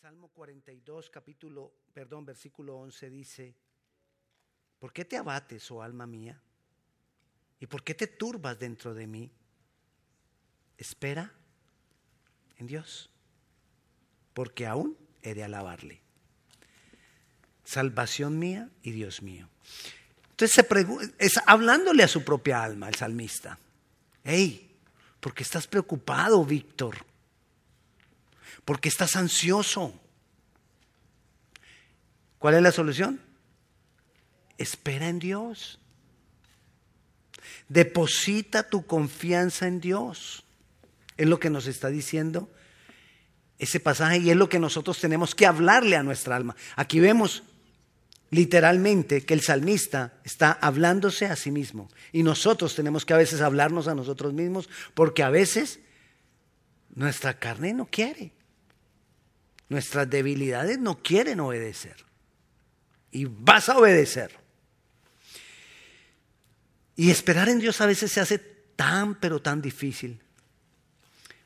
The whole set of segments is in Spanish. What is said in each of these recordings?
Salmo 42, capítulo, perdón, versículo 11 dice, ¿por qué te abates, oh alma mía? ¿Y por qué te turbas dentro de mí? Espera en Dios, porque aún he de alabarle. Salvación mía y Dios mío. Entonces se es hablándole a su propia alma el salmista. Hey, ¿por qué estás preocupado, Víctor? ¿Por qué estás ansioso? ¿Cuál es la solución? Espera en Dios. Deposita tu confianza en Dios. Es lo que nos está diciendo ese pasaje y es lo que nosotros tenemos que hablarle a nuestra alma. Aquí vemos literalmente que el salmista está hablándose a sí mismo y nosotros tenemos que a veces hablarnos a nosotros mismos porque a veces nuestra carne no quiere. Nuestras debilidades no quieren obedecer. Y vas a obedecer. Y esperar en Dios a veces se hace tan, pero tan difícil.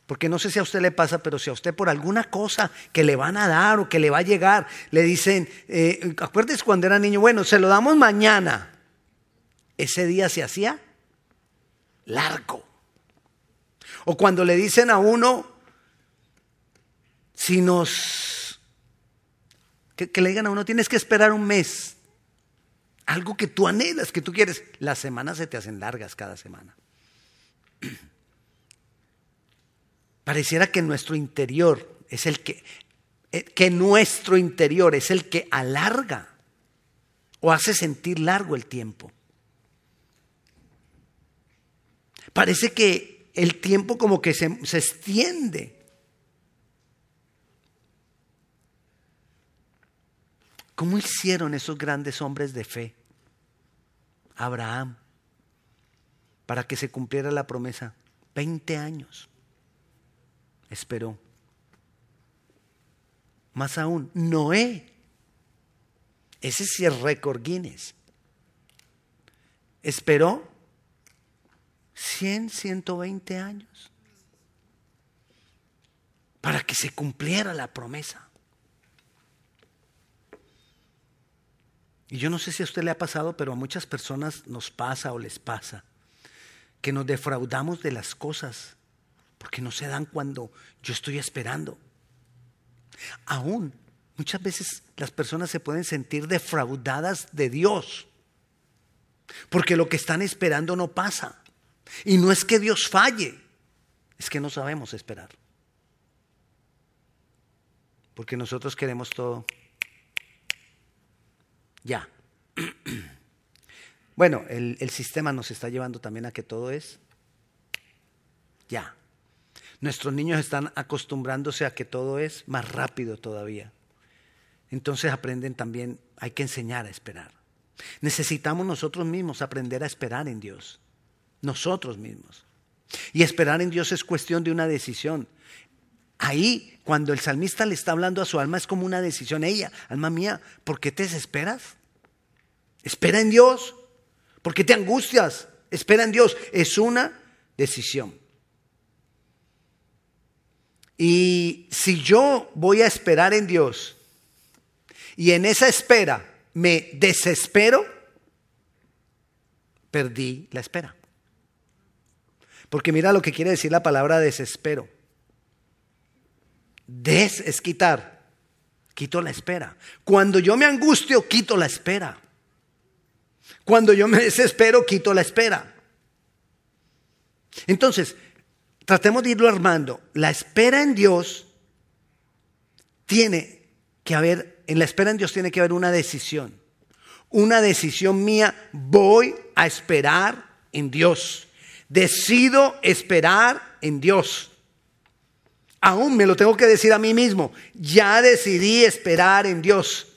Porque no sé si a usted le pasa, pero si a usted por alguna cosa que le van a dar o que le va a llegar, le dicen, eh, acuérdese cuando era niño, bueno, se lo damos mañana. Ese día se hacía largo. O cuando le dicen a uno, si nos... Que, le digan a uno, tienes que esperar un mes. Algo que tú anhelas, que tú quieres. Las semanas se te hacen largas cada semana. Pareciera que nuestro interior es el que, eh, que nuestro interior es el que alarga o hace sentir largo el tiempo. Parece que el tiempo como que se, se extiende. ¿Cómo hicieron esos grandes hombres de fe? Abraham, para que se cumpliera la promesa. Veinte años esperó. Más aún, Noé. Ese sí es récord Guinness. Esperó 100, 120 años para que se cumpliera la promesa. Y yo no sé si a usted le ha pasado, pero a muchas personas nos pasa o les pasa que nos defraudamos de las cosas porque no se dan cuando yo estoy esperando. Aún muchas veces las personas se pueden sentir defraudadas de Dios, porque lo que están esperando no pasa. Y no es que Dios falle, es que no sabemos esperar. Porque nosotros queremos todo ya. Bueno, el, el, sistema nos está llevando también a que todo es ya. Nuestros niños están acostumbrándose a que todo es más rápido todavía. Entonces aprenden también, hay que enseñar a esperar. Necesitamos nosotros mismos aprender a esperar en Dios. Nosotros mismos. Y esperar en Dios es cuestión de una decisión. Ahí, cuando el salmista le está hablando a su alma, es como una decisión. Ella, alma mía, ¿por qué te desesperas? Espera en Dios. ¿Por qué te angustias? Espera en Dios. Es una decisión. Y si yo voy a esperar en Dios y en esa espera me desespero, perdí la espera. Porque mira lo que quiere decir la palabra desespero. Des es quitar. Quito la espera. Cuando yo me angustio, quito la espera. Cuando yo me desespero, quito la espera. Entonces, tratemos de irlo armando. La espera en Dios tiene que haber, en la espera en Dios tiene que haber una decisión. Una decisión mía, voy a esperar en Dios. Decido esperar en Dios. Aún me lo tengo que decir a mí mismo, ya decidí esperar en Dios.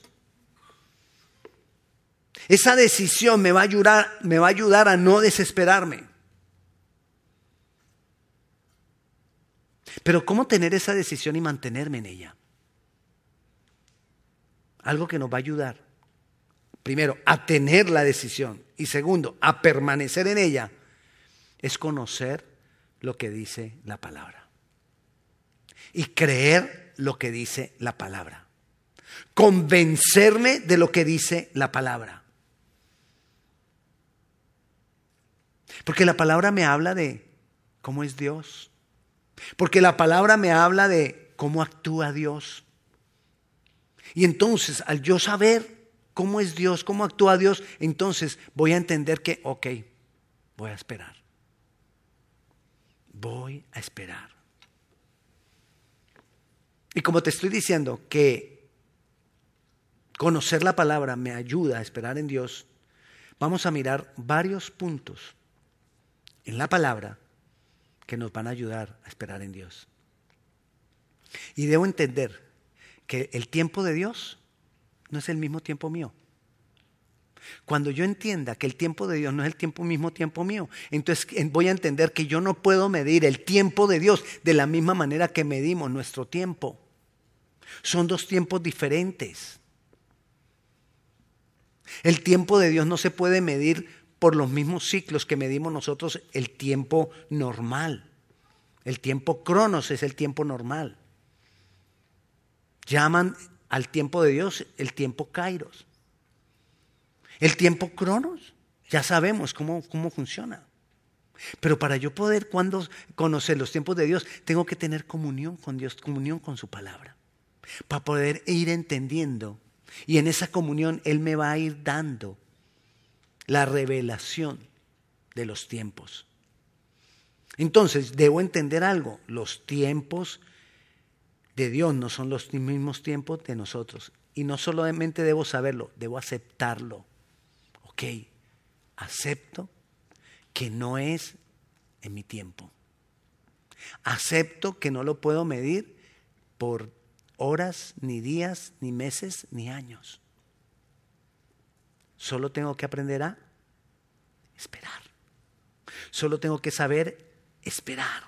Esa decisión me va a ayudar, me va a, ayudar a no desesperarme. Pero ¿cómo tener esa decisión y mantenerme en ella? Algo que nos va a ayudar, primero, a tener la decisión y segundo, a permanecer en ella, es conocer lo que dice la palabra. Y creer lo que dice la palabra. Convencerme de lo que dice la palabra. Porque la palabra me habla de cómo es Dios. Porque la palabra me habla de cómo actúa Dios. Y entonces, al yo saber cómo es Dios, cómo actúa Dios, entonces voy a entender que, ok, voy a esperar. Voy a esperar. Y como te estoy diciendo que conocer la palabra me ayuda a esperar en Dios, vamos a mirar varios puntos en la palabra que nos van a ayudar a esperar en Dios. Y debo entender que el tiempo de Dios no es el mismo tiempo mío. Cuando yo entienda que el tiempo de Dios no es el tiempo mismo tiempo mío, entonces voy a entender que yo no puedo medir el tiempo de Dios de la misma manera que medimos nuestro tiempo. Son dos tiempos diferentes. El tiempo de Dios no se puede medir por los mismos ciclos que medimos nosotros el tiempo normal. El tiempo cronos es el tiempo normal. Llaman al tiempo de Dios el tiempo kairos. El tiempo cronos, ya sabemos cómo, cómo funciona. Pero para yo poder cuando conocer los tiempos de Dios, tengo que tener comunión con Dios, comunión con su palabra. Para poder ir entendiendo. Y en esa comunión Él me va a ir dando la revelación de los tiempos. Entonces, debo entender algo, los tiempos de Dios no son los mismos tiempos de nosotros. Y no solamente debo saberlo, debo aceptarlo. Ok, acepto que no es en mi tiempo. Acepto que no lo puedo medir por horas, ni días, ni meses, ni años. Solo tengo que aprender a esperar. Solo tengo que saber esperar.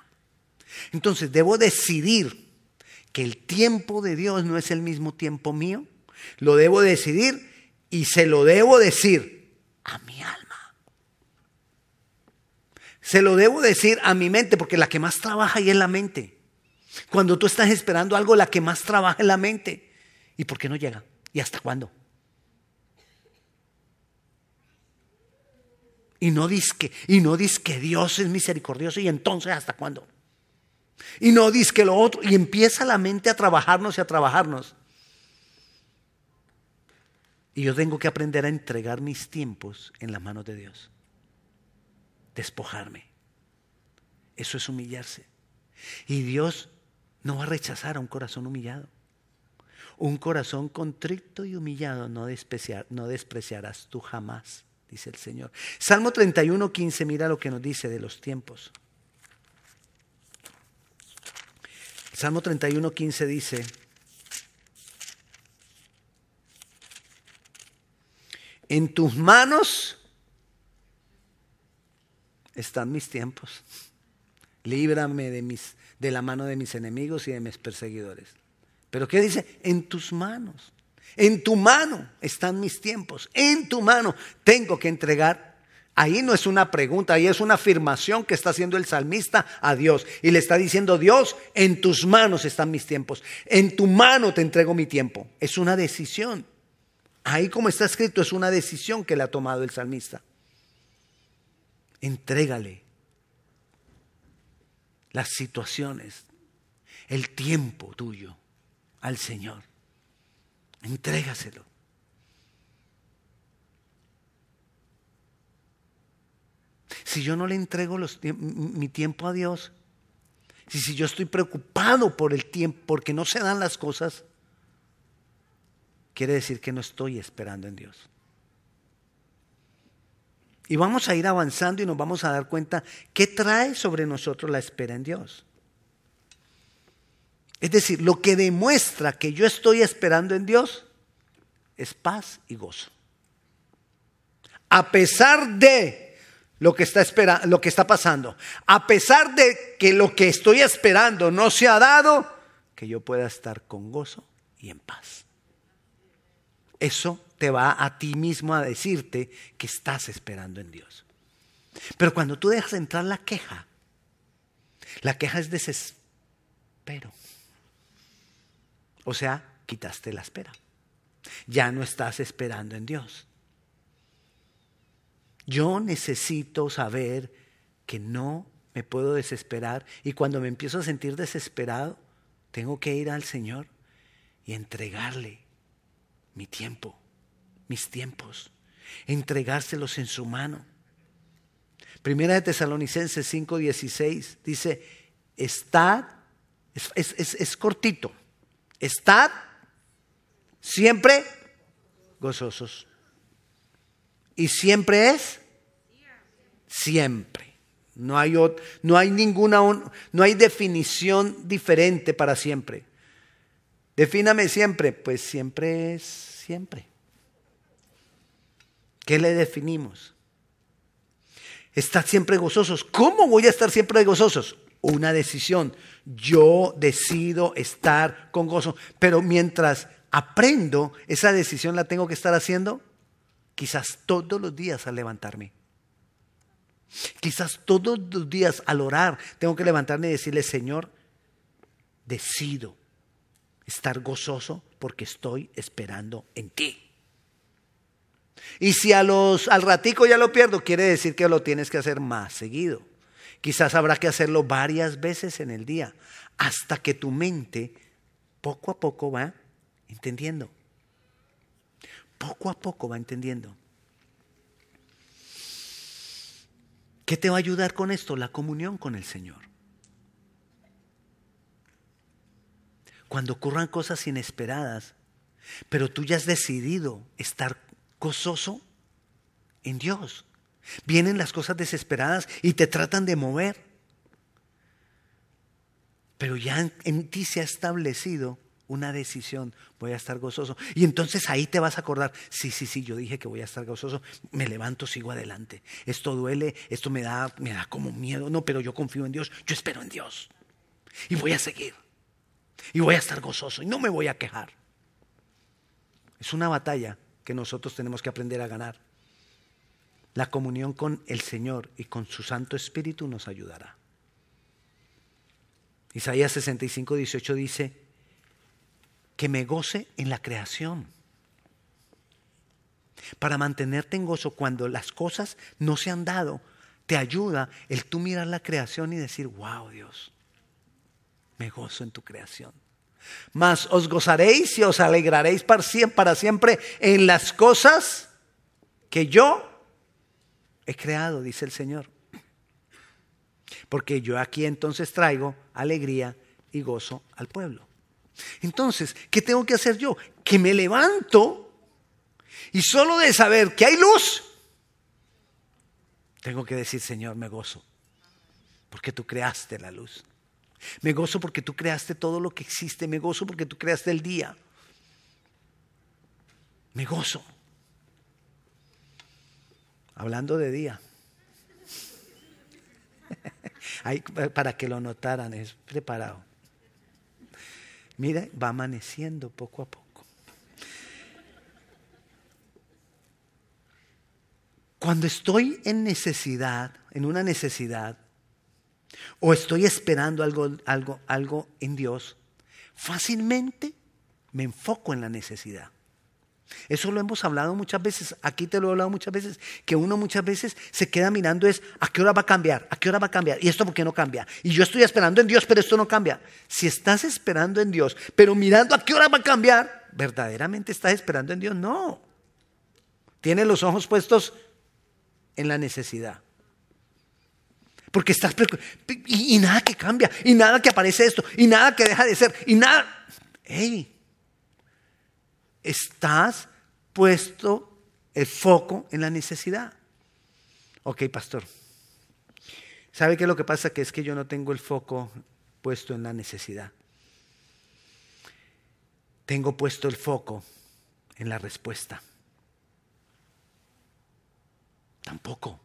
Entonces debo decidir que el tiempo de Dios no es el mismo tiempo mío. Lo debo decidir y se lo debo decir a mi alma. Se lo debo decir a mi mente porque la que más trabaja ahí es la mente. Cuando tú estás esperando algo, la que más trabaja es la mente. ¿Y por qué no llega? ¿Y hasta cuándo? Y no dice que, y no que Dios es misericordioso y entonces hasta cuándo. Y no que lo otro. Y empieza la mente a trabajarnos y a trabajarnos. Y yo tengo que aprender a entregar mis tiempos en las manos de Dios. Despojarme. Eso es humillarse. Y Dios no va a rechazar a un corazón humillado. Un corazón contrito y humillado no, despreciarás tú jamás, dice el Señor. Salmo 31, 15, mira lo que nos dice de los tiempos. Salmo 31, 15 dice, en tus manos están mis tiempos. Líbrame de, mis, de la mano de mis enemigos y de mis perseguidores. Pero ¿qué dice? En tus manos. En tu mano están mis tiempos. En tu mano tengo que entregar Ahí no es una pregunta, ahí es una afirmación que está haciendo el salmista a Dios. Y le está diciendo, Dios, en tus manos están mis tiempos. En tu mano te entrego mi tiempo. Es una decisión. Ahí como está escrito, es una decisión que le ha tomado el salmista. Entrégale las situaciones, el tiempo tuyo al Señor. Entrégaselo. Si yo no le entrego mi tiempo a Dios, si, si yo estoy preocupado por el tiempo, porque no se dan las cosas, quiere decir que no estoy esperando en Dios. Y vamos a ir avanzando y nos vamos a dar cuenta qué trae sobre nosotros la espera en Dios. Es decir, lo que demuestra que yo estoy esperando en Dios es paz y gozo. A pesar de lo que está lo que está pasando. A pesar de que lo que estoy esperando no se ha dado, que yo pueda estar con gozo y en paz. Eso te va a ti mismo a decirte que estás esperando en Dios. Pero cuando tú dejas entrar la queja, la queja es desespero. O sea, quitaste la espera. Ya no estás esperando en Dios. Yo necesito saber que no me puedo desesperar y cuando me empiezo a sentir desesperado, tengo que ir al Señor y entregarle mi tiempo, mis tiempos, entregárselos en su mano. Primera de Tesalonicenses 5:16 dice, estad, es, es cortito, estad siempre gozosos. Y siempre es siempre. No hay, no hay ninguna, no hay definición diferente para siempre. Defíname siempre, pues siempre es siempre. ¿Qué le definimos? Estar siempre gozosos. ¿Cómo voy a estar siempre gozosos? Una decisión. Yo decido estar con gozo. Pero mientras aprendo, esa decisión la tengo que estar haciendo quizás todos los días al levantarme. Quizás todos los días al orar tengo que levantarme y decirle, Señor, decido estar gozoso porque estoy esperando en ti. Y si a los, al ratico ya lo pierdo, quiere decir que lo tienes que hacer más seguido. Quizás habrá que hacerlo varias veces en el día, hasta que tu mente poco a poco va entendiendo. Poco a poco va entendiendo. ¿Qué te va a ayudar con esto? La comunión con el Señor. Cuando ocurran cosas inesperadas, pero tú ya has decidido estar gozoso en Dios. Vienen las cosas desesperadas y te tratan de mover. Pero ya en, ti se ha establecido una decisión, voy a estar gozoso. Y entonces ahí te vas a acordar, sí, sí, sí, yo dije que voy a estar gozoso, me levanto, sigo adelante. Esto duele, esto me da, me da como miedo, no, pero yo confío en Dios, yo espero en Dios. Y voy a seguir. Y voy a estar gozoso y no me voy a quejar. Es una batalla que nosotros tenemos que aprender a ganar. La comunión con el Señor y con su Santo Espíritu nos ayudará. Isaías 65, 18 dice, que me goce en la creación. Para mantenerte en gozo cuando las cosas no se han dado, te ayuda el tú mirar la creación y decir, wow Dios, me gozo en tu creación. Mas os gozaréis y os alegraréis para siempre en las cosas que yo he creado, dice el Señor. Porque yo aquí entonces traigo alegría y gozo al pueblo. Entonces, ¿qué tengo que hacer yo? Que me levanto y solo de saber que hay luz, tengo que decir, Señor, me gozo, porque tú creaste la luz. Me gozo porque tú creaste todo lo que existe, me gozo porque tú creaste el día. Me gozo. Hablando de día. para que lo notaran, es preparado. Mire, va amaneciendo poco a poco. Cuando estoy en necesidad, en una necesidad, o estoy esperando algo, algo, algo en Dios, fácilmente me enfoco en la necesidad. Eso lo hemos hablado muchas veces, aquí te lo he hablado muchas veces, que uno muchas veces se queda mirando es, ¿a qué hora va a cambiar? ¿A qué hora va a cambiar? ¿Y esto por qué no cambia? Y yo estoy esperando en Dios, pero esto no cambia. Si estás esperando en Dios, pero mirando a qué hora va a cambiar, ¿verdaderamente estás esperando en Dios? No. Tienes los ojos puestos en la necesidad. Porque estás y, y nada que cambia, y nada que aparece esto, y nada que deja de ser, y nada. ¡Ey! estás puesto el foco en la necesidad. Ok, pastor. ¿Sabe qué es lo que pasa? Que es que yo no tengo el foco puesto en la necesidad. Tengo puesto el foco en la respuesta. Tampoco.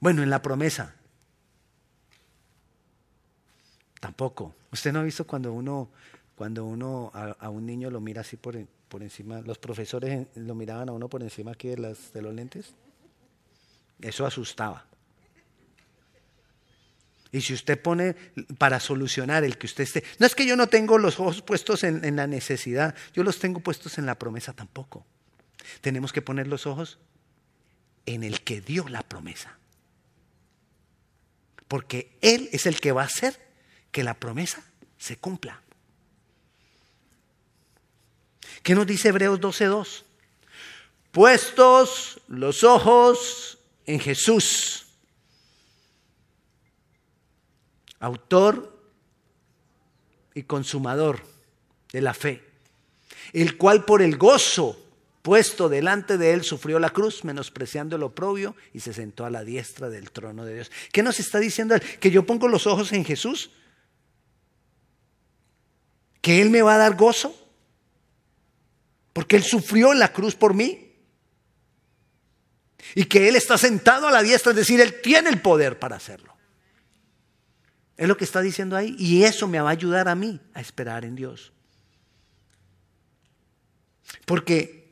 Bueno, en la promesa. Tampoco. ¿Usted no ha visto cuando uno cuando uno a, un niño lo mira así por, por, encima, los profesores lo miraban a uno por encima aquí de, de los lentes, eso asustaba. Y si usted pone para solucionar el que usted esté, no es que yo no tengo los ojos puestos en, en, la necesidad, yo los tengo puestos en la promesa tampoco. Tenemos que poner los ojos en el que dio la promesa. Porque Él es el que va a hacer que la promesa se cumpla. ¿Qué nos dice Hebreos 12.2? Puestos los ojos en Jesús, autor y consumador de la fe, el cual por el gozo puesto delante de él sufrió la cruz, menospreciando el oprobio y se sentó a la diestra del trono de Dios. ¿Qué nos está diciendo él? Que yo pongo los ojos en Jesús, que él me va a dar gozo, porque él sufrió la cruz por mí. Y que Él está sentado a la diestra, es decir, Él tiene el poder para hacerlo. Es lo que está diciendo ahí. Y eso me va a ayudar a mí a esperar en Dios. Porque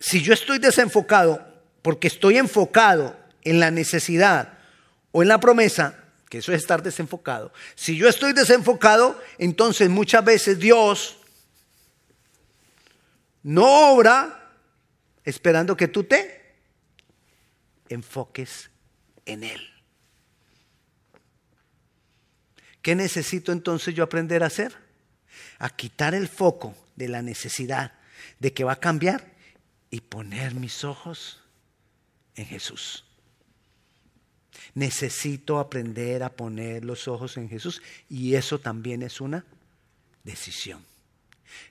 si yo estoy desenfocado, porque estoy enfocado en la necesidad o en la promesa, que eso es estar desenfocado, si yo estoy desenfocado, entonces muchas veces Dios no obra esperando que tú te enfoques en Él. ¿Qué necesito entonces yo aprender a hacer? A quitar el foco de la necesidad de que va a cambiar y poner mis ojos en Jesús. Necesito aprender a poner los ojos en Jesús y eso también es una decisión.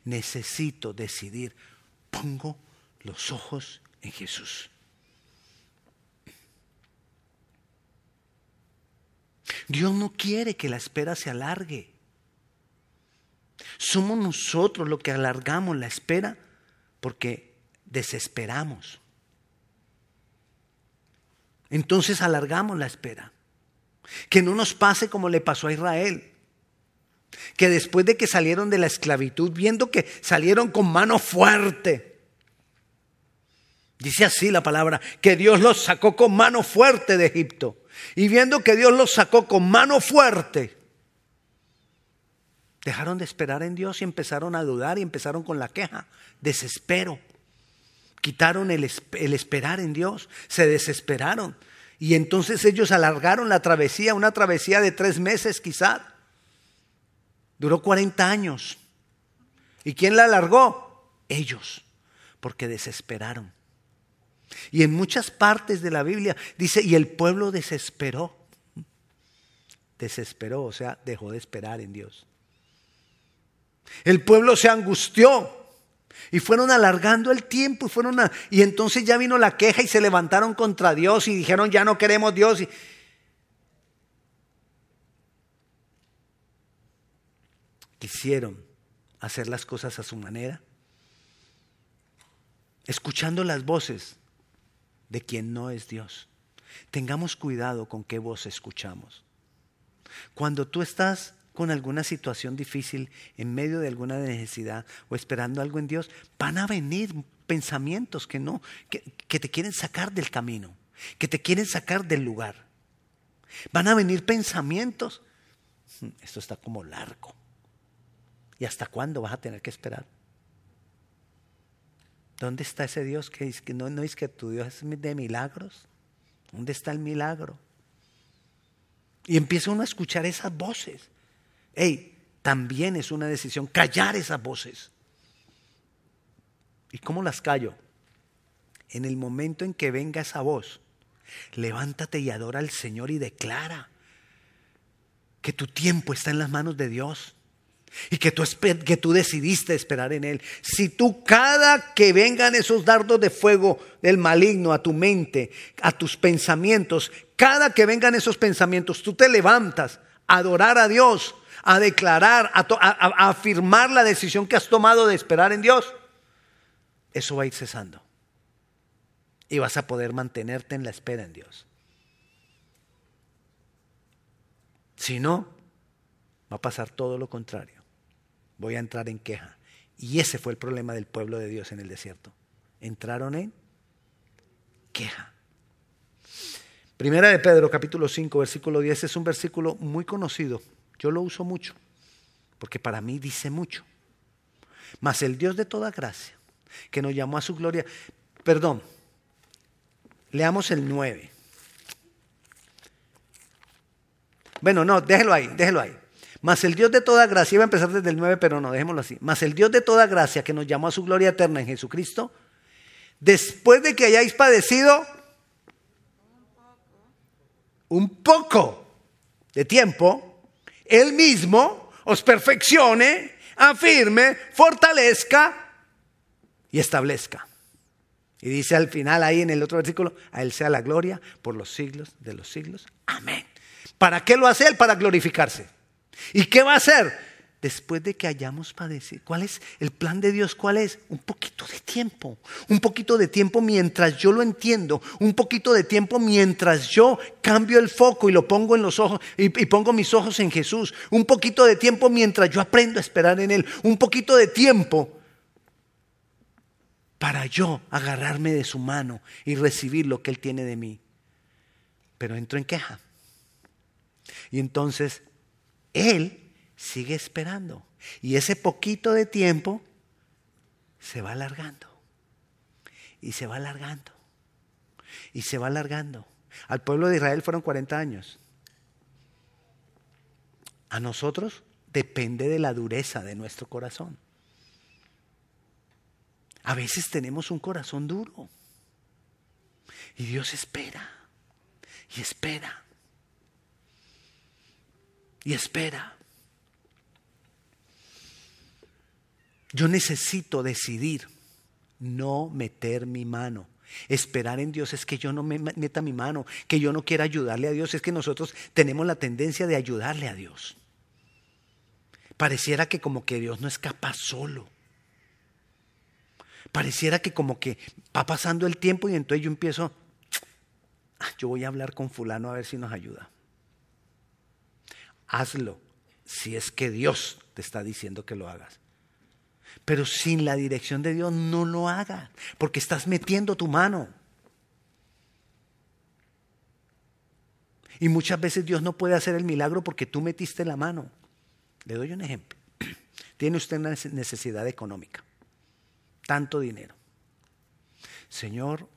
Necesito decidir, pongo los ojos en Jesús. Dios no quiere que la espera se alargue. Somos nosotros los que alargamos la espera porque desesperamos. Entonces alargamos la espera. Que no nos pase como le pasó a Israel. Que después de que salieron de la esclavitud, viendo que salieron con mano fuerte, dice así la palabra, que Dios los sacó con mano fuerte de Egipto. Y viendo que Dios los sacó con mano fuerte, dejaron de esperar en Dios y empezaron a dudar y empezaron con la queja, desespero. Quitaron el, esperar en Dios, se desesperaron. Y entonces ellos alargaron la travesía, una travesía de tres meses quizás. Duró 40 años. ¿Y quién la alargó? Ellos, porque desesperaron. Y en muchas partes de la Biblia dice, y el pueblo desesperó. Desesperó, o sea, dejó de esperar en Dios. El pueblo se angustió y fueron alargando el tiempo y fueron y entonces ya vino la queja y se levantaron contra Dios y dijeron, "Ya no queremos Dios." Y, quisieron hacer las cosas a su manera, escuchando las voces de quien no es Dios. Tengamos cuidado con qué voz escuchamos. Cuando tú estás con alguna situación difícil, en medio de alguna necesidad o esperando algo en Dios, van a venir pensamientos que no, que, que te quieren sacar del camino, que te quieren sacar del lugar. Van a venir pensamientos, hmm, esto está como largo. ¿Y hasta cuándo vas a tener que esperar? ¿Dónde está ese Dios que, que no, no es que tu Dios es de milagros? ¿Dónde está el milagro? Y empieza uno a escuchar esas voces. Hey, también es una decisión callar esas voces. ¿Y cómo las callo? En el momento en que venga esa voz, levántate y adora al Señor y declara que tu tiempo está en las manos de Dios y que tú, que tú decidiste esperar en Él. Si tú cada que vengan esos dardos de fuego del maligno a tu mente, a tus pensamientos, cada que vengan esos pensamientos, tú te levantas a adorar a Dios, a declarar, a, afirmar la decisión que has tomado de esperar en Dios, eso va a ir cesando. Y vas a poder mantenerte en la espera en Dios. Si no, va a pasar todo lo contrario voy a entrar en queja. Y ese fue el problema del pueblo de Dios en el desierto. Entraron en queja. Primera de Pedro, capítulo 5, versículo 10, es un versículo muy conocido. Yo lo uso mucho, porque para mí dice mucho. Mas el Dios de toda gracia, que nos llamó a su gloria, perdón, leamos el 9. Bueno, no, déjelo ahí, déjelo ahí. Mas el Dios de toda gracia, iba a empezar desde el 9, pero no, dejémoslo así. Mas el Dios de toda gracia que nos llamó a su gloria eterna en Jesucristo, después de que hayáis padecido un poco de tiempo, Él mismo os perfeccione, afirme, fortalezca y establezca. Y dice al final ahí en el otro versículo, a Él sea la gloria por los siglos de los siglos. Amén. ¿Para qué lo hace Él? Para glorificarse. ¿Y qué va a hacer? Después de que hayamos padecido. ¿Cuál es el plan de Dios? ¿Cuál es? Un poquito de tiempo. Un poquito de tiempo mientras yo lo entiendo. Un poquito de tiempo mientras yo cambio el foco y lo pongo en los ojos y, y pongo mis ojos en Jesús. Un poquito de tiempo mientras yo aprendo a esperar en Él. Un poquito de tiempo para yo agarrarme de su mano y recibir lo que Él tiene de mí. Pero entro en queja. Y entonces Él sigue esperando. Y ese poquito de tiempo se va alargando. Y se va alargando. Y se va alargando. Al pueblo de Israel fueron 40 años. A nosotros depende de la dureza de nuestro corazón. A veces tenemos un corazón duro. Y Dios espera. Y espera y espera. Yo necesito decidir no meter mi mano. Esperar en Dios es que yo no me meta mi mano, que yo no quiera ayudarle a Dios, es que nosotros tenemos la tendencia de ayudarle a Dios. Pareciera que como que Dios no es capaz solo. Pareciera que como que va pasando el tiempo y entonces yo empiezo, ah, yo voy a hablar con fulano a ver si nos ayuda hazlo si es que Dios te está diciendo que lo hagas. Pero sin la dirección de Dios no lo hagas, porque estás metiendo tu mano. Y muchas veces Dios no puede hacer el milagro porque tú metiste la mano. Le doy un ejemplo. Tiene usted una necesidad económica, tanto dinero. Señor,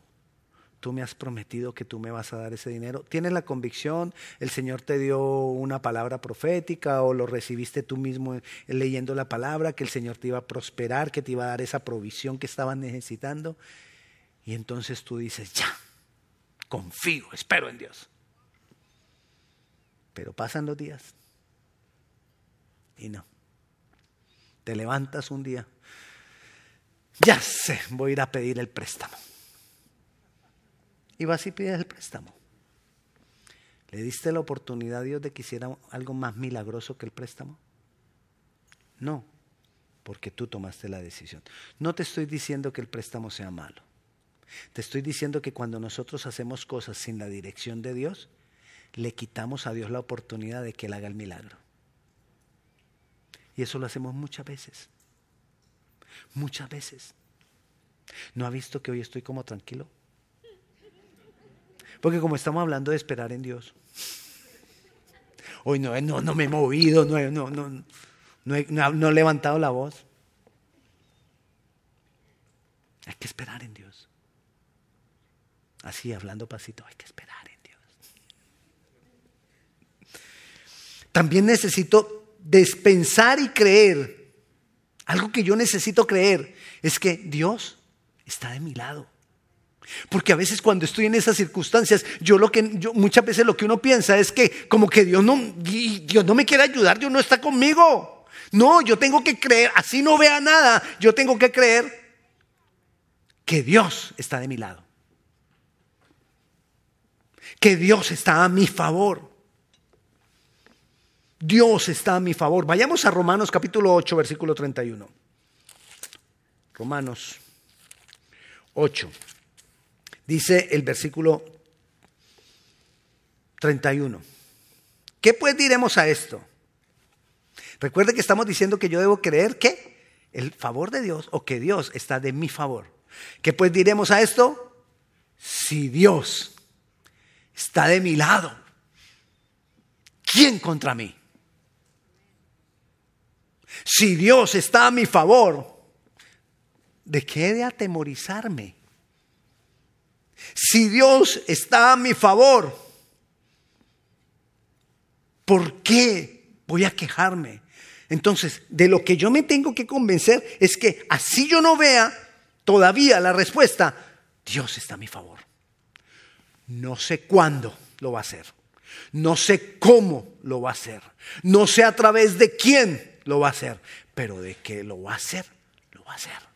tú me has prometido que tú me vas a dar ese dinero. ¿Tienes la convicción? ¿El Señor te dio una palabra profética o lo recibiste tú mismo leyendo la palabra, que el Señor te iba a prosperar, que te iba a dar esa provisión que estabas necesitando? Y entonces tú dices, ya, confío, espero en Dios. Pero pasan los días y no. Te levantas un día, ya sé, voy a ir a pedir el préstamo y vas y pides el préstamo. ¿Le diste la oportunidad a Dios de que hiciera algo más milagroso que el préstamo? No, porque tú tomaste la decisión. No te estoy diciendo que el préstamo sea malo. Te estoy diciendo que cuando nosotros hacemos cosas sin la dirección de Dios, le quitamos a Dios la oportunidad de que Él haga el milagro. Y eso lo hacemos muchas veces. Muchas veces. ¿No ha visto que hoy estoy como tranquilo? Porque como estamos hablando de esperar en Dios, hoy no, no, no me he movido, no, no, no, no, he, no he levantado la voz. Hay que esperar en Dios. Así, hablando pasito, hay que esperar en Dios. También necesito despensar y creer. Algo que yo necesito creer es que Dios está de mi lado. Porque a veces cuando estoy en esas circunstancias, yo lo que muchas veces lo que uno piensa es que como que Dios no Dios no me quiere ayudar, Dios no está conmigo. No, yo tengo que creer, así no vea nada, yo tengo que creer que Dios está de mi lado. Que Dios está a mi favor. Dios está a mi favor. Vayamos a Romanos capítulo 8, versículo 31. Romanos 8. Dice el versículo 31. ¿Qué pues diremos a esto? Recuerde que estamos diciendo que yo debo creer que el favor de Dios o que Dios está de mi favor. ¿Qué pues diremos a esto? Si Dios está de mi lado. ¿Quién contra mí? Si Dios está a mi favor, ¿de qué he de atemorizarme? Si Dios está a mi favor, ¿por qué voy a quejarme? Entonces, de lo que yo me tengo que convencer es que así yo no vea todavía la respuesta, Dios está a mi favor. No sé cuándo lo va a hacer. No sé cómo lo va a hacer. No sé a través de quién lo va a hacer. Pero de qué lo va a hacer, lo va a hacer.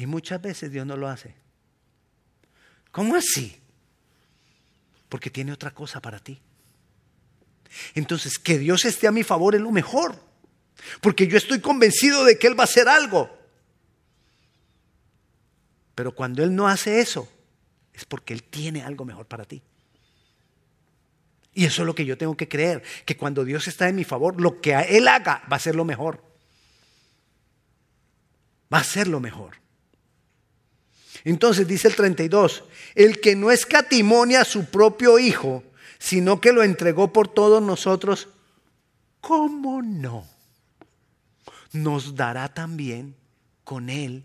Y muchas veces Dios no lo hace. ¿Cómo así? Porque tiene otra cosa para ti. Entonces, que Dios esté a mi favor es lo mejor, porque yo estoy convencido de que Él va a hacer algo. Pero cuando Él no hace eso, es porque Él tiene algo mejor para ti. Y eso es lo que yo tengo que creer, que cuando Dios está en mi favor, lo que Él haga va a ser lo mejor. Va a ser lo mejor. Entonces dice el 32, el que no escatimonia a su propio Hijo, sino que lo entregó por todos nosotros, ¿cómo no? Nos dará también con Él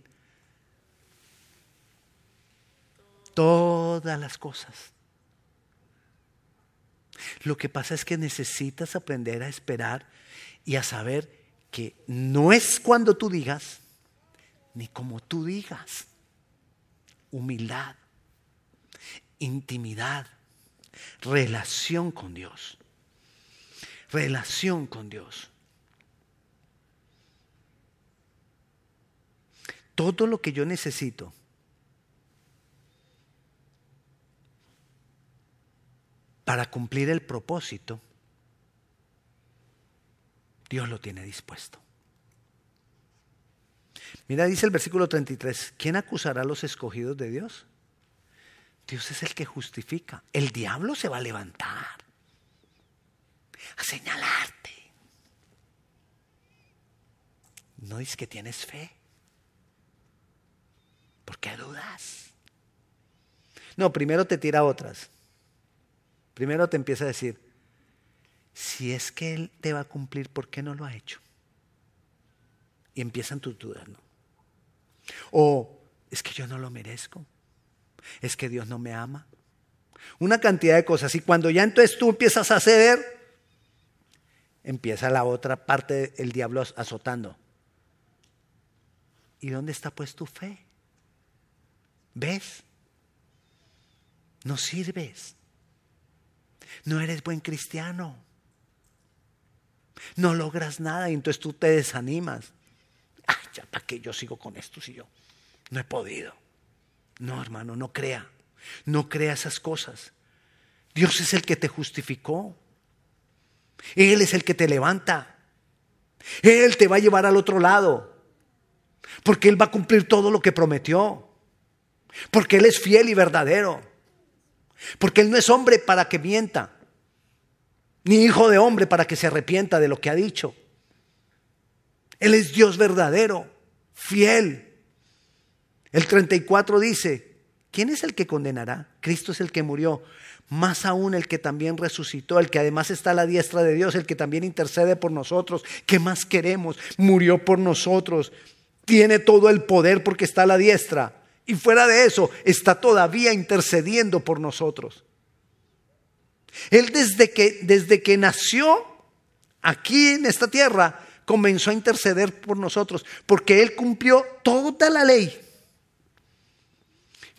todas las cosas. Lo que pasa es que necesitas aprender a esperar y a saber que no es cuando tú digas, ni como tú digas. Humildad, intimidad, relación con Dios. Relación con Dios. Todo lo que yo necesito para cumplir el propósito, Dios lo tiene dispuesto. Mira, dice el versículo 33, ¿quién acusará a los escogidos de Dios? Dios es el que justifica. El diablo se va a levantar a señalarte. No dices que tienes fe. ¿Por qué dudas? No, primero te tira otras. Primero te empieza a decir, si es que Él te va a cumplir, ¿por qué no lo ha hecho? Y empiezan tus dudas, ¿no? O es que yo no lo merezco es que Dios no me ama. Una cantidad de cosas. Y cuando ya entonces tú empiezas a ceder, empieza la otra parte del diablo azotando. ¿Y dónde está pues tu fe? ¿Ves? No sirves. No eres buen cristiano. No logras nada y entonces tú te desanimas. Ya para qué yo sigo con esto si yo no he podido. No, hermano, no crea. No crea esas cosas. Dios es el que te justificó. Él es el que te levanta. Él te va a llevar al otro lado. Porque Él va a cumplir todo lo que prometió. Porque Él es fiel y verdadero. Porque Él no es hombre para que mienta. Ni hijo de hombre para que se arrepienta de lo que ha dicho. Él es Dios verdadero, fiel, el 34 dice, ¿quién es el que condenará? Cristo es el que murió, más aún el que también resucitó, el que además está a la diestra de Dios, el que también intercede por nosotros. ¿Qué más queremos? Murió por nosotros, tiene todo el poder porque está a la diestra. Y fuera de eso, está todavía intercediendo por nosotros. Él desde que, desde que nació aquí en esta tierra, comenzó a interceder por nosotros, porque Él cumplió toda la ley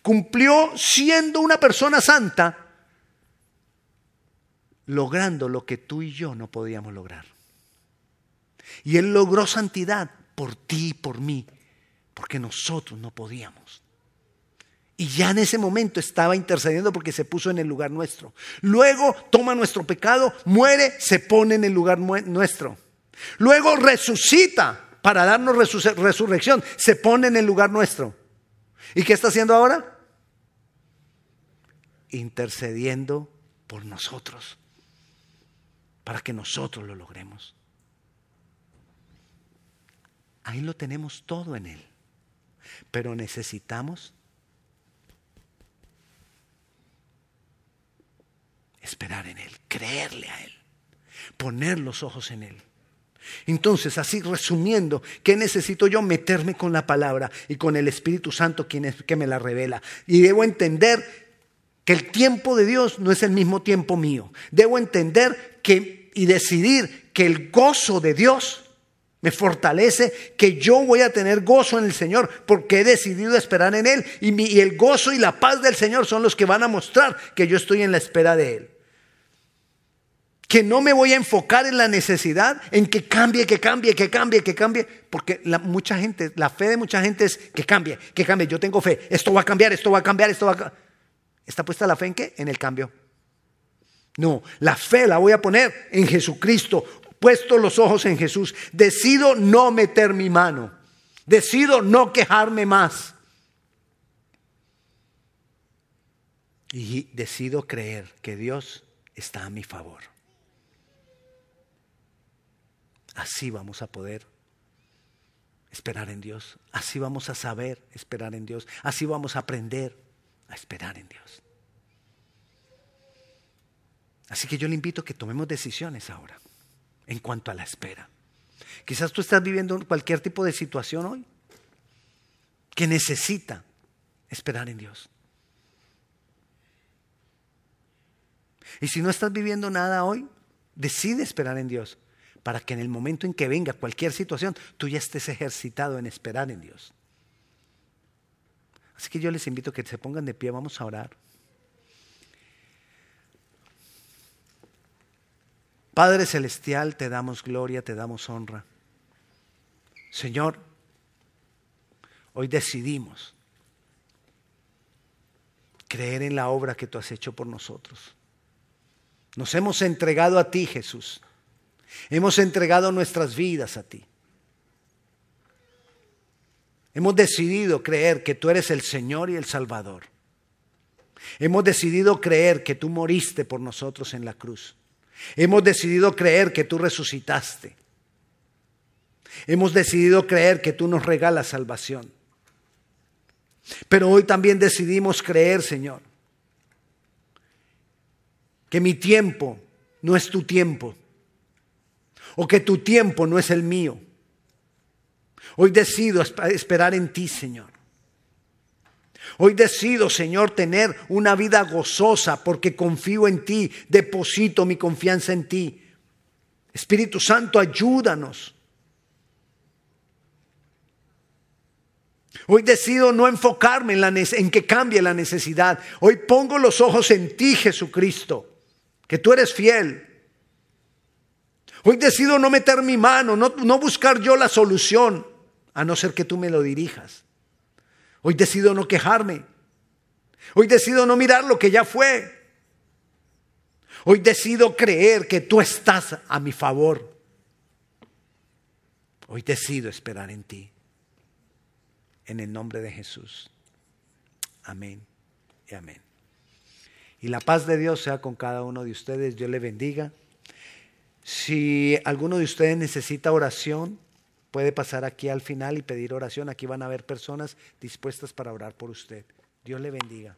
cumplió siendo una persona santa, logrando lo que tú y yo no podíamos lograr. Y Él logró santidad por ti y por mí, porque nosotros no podíamos. Y ya en ese momento estaba intercediendo porque se puso en el lugar nuestro. Luego toma nuestro pecado, muere, se pone en el lugar nuestro. Luego resucita para darnos resurrección, se pone en el lugar nuestro. ¿Y qué está haciendo ahora? intercediendo por nosotros, para que nosotros lo logremos. Ahí lo tenemos todo en Él, pero necesitamos esperar en Él, creerle a Él, poner los ojos en Él. Entonces, así resumiendo, ¿qué necesito yo? Meterme con la palabra y con el Espíritu Santo quien es, que me la revela. Y debo entender que el tiempo de Dios no es el mismo tiempo mío. Debo entender que y decidir que el gozo de Dios me fortalece, que yo voy a tener gozo en el Señor porque he decidido esperar en Él. Y, y el gozo y la paz del Señor son los que van a mostrar que yo estoy en la espera de Él que no me voy a enfocar en la necesidad, en que cambie, que cambie, que cambie, que cambie, porque la, mucha gente, la fe de mucha gente es que cambie, que cambie, yo tengo fe, esto va a cambiar, esto va a cambiar, esto va a ¿Está puesta la fe en qué? En el cambio. No, la fe la voy a poner en Jesucristo, puesto los ojos en Jesús. Decido no meter mi mano, decido no quejarme más. Y decido creer que Dios está a mi favor. Así vamos a poder esperar en Dios. Así vamos a saber esperar en Dios. Así vamos a aprender a esperar en Dios. Así que yo le invito a que tomemos decisiones ahora en cuanto a la espera. Quizás tú estás viviendo cualquier tipo de situación hoy que necesita esperar en Dios. Y si no estás viviendo nada hoy, decide esperar en Dios para que en el momento en que venga cualquier situación, tú ya estés ejercitado en esperar en Dios. Así que yo les invito a que se pongan de pie, vamos a orar. Padre Celestial, te damos gloria, te damos honra. Señor, hoy decidimos creer en la obra que tú has hecho por nosotros. Nos hemos entregado a ti, Jesús. Hemos entregado nuestras vidas a ti. Hemos decidido creer que tú eres el Señor y el Salvador. Hemos decidido creer que tú moriste por nosotros en la cruz. Hemos decidido creer que tú resucitaste. Hemos decidido creer que tú nos regalas salvación. Pero hoy también decidimos creer, Señor, que mi tiempo no es tu tiempo o que tu tiempo no es el mío. Hoy decido esperar en ti, Señor. Hoy decido, Señor, tener una vida gozosa porque confío en ti, deposito mi confianza en ti. Espíritu Santo, ayúdanos. Hoy decido no enfocarme en, que cambie la necesidad. Hoy pongo los ojos en ti, Jesucristo, que tú eres fiel, Hoy decido no meter mi mano, no, no buscar yo la solución, a no ser que tú me lo dirijas. Hoy decido no quejarme. Hoy decido no mirar lo que ya fue. Hoy decido creer que tú estás a mi favor. Hoy decido esperar en ti. En el nombre de Jesús. Amén y amén. Y la paz de Dios sea con cada uno de ustedes. Dios le bendiga. Si alguno de ustedes necesita oración, Puede pasar aquí al final y pedir oración. Aquí van a haber personas dispuestas para orar por usted. Dios le bendiga.